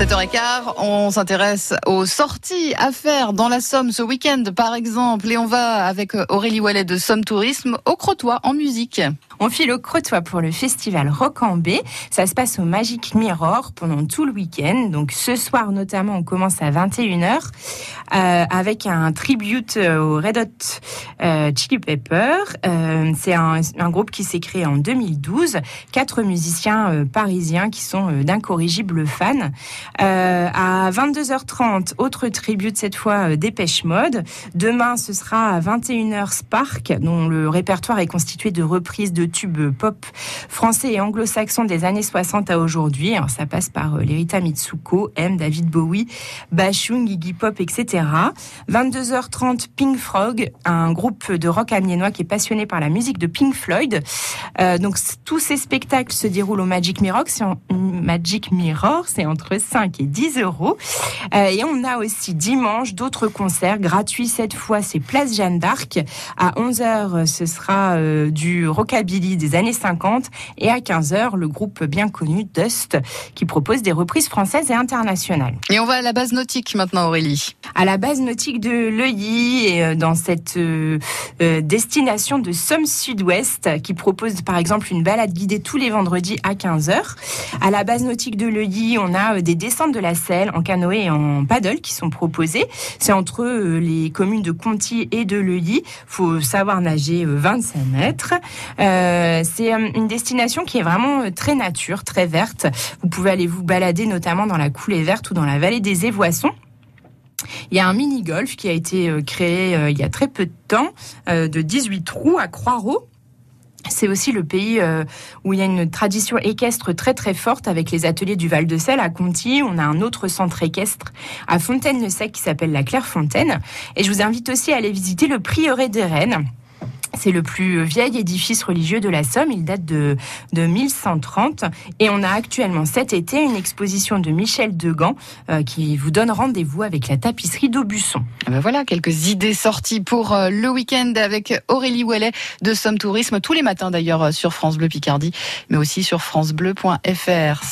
7h15, on s'intéresse aux sorties à faire dans la Somme ce week-end par exemple et on va avec Aurélie Wallet de Somme Tourisme au Crotoy en musique. On file au Crotoy pour le festival B. Ça se passe au Magic Mirror pendant tout le week-end. Donc ce soir notamment, on commence à 21h euh, avec un tribute au Red Hot euh, Chili Pepper. Euh, c'est un, un, groupe qui s'est créé en 2012. Quatre musiciens euh, parisiens qui sont euh, d'incorrigibles fans. à 22h30, autre tribute cette fois Dépêche Mode. Demain, ce sera à 21h Spark, dont le répertoire est constitué de reprises de pop français et anglo-saxons des années 60 à aujourd'hui. ça passe par euh, Lerita Mitsuko, M, David Bowie, Bashung, Iggy Pop, etc. 22h30, Pink Frog, un groupe de rock amiénois qui est passionné par la musique de Pink Floyd. Euh, donc tous ces spectacles se déroulent au Magic Mirror. C'est Magic Mirror, c'est entre 5 et 10 euros. Euh, et on a aussi dimanche d'autres concerts gratuits. Cette fois, c'est Place Jeanne d'Arc. À 11h, ce sera du rockabilly des années 50 et à 15h, le groupe bien connu Dust qui propose des reprises françaises et internationales. Et on va à la base nautique maintenant Aurélie. À la base nautique de Leuilly et euh, dans cette euh, euh, destination de Somme Sud-Ouest qui propose par exemple une balade guidée tous les vendredis à 15h. À la base nautique de Leuilly, on a des descentes de la Selle en canoë et en paddle qui sont proposées. C'est entre les communes de Conty et de Leuilly. Faut savoir nager 25 mètres. Euh, c'est euh, une destination qui est vraiment euh, très nature, très verte. Vous pouvez aller vous balader notamment dans la coulée verte ou dans la vallée des Évoissons. Il y a un mini-golf qui a été créé il y a très peu de temps, de 18 trous à Croix-Rouge. C'est aussi le pays où il y a une tradition équestre très très forte avec les ateliers du Val de Selle à Conty. On a un autre centre équestre à Fontaine-le-Sec qui s'appelle la Clairefontaine. Et je vous invite aussi à aller visiter le prieuré des Rennes c'est le plus vieil édifice religieux de la Somme. Il date de, de 1130. Et on a actuellement cet été une exposition de Michel Degan euh, qui vous donne rendez-vous avec la tapisserie d'Aubusson. Ah ben voilà, quelques idées sorties pour euh, le week-end avec Aurélie Ouellet de Somme Tourisme tous les matins d'ailleurs sur France Bleu Picardie, mais aussi sur francebleu.fr.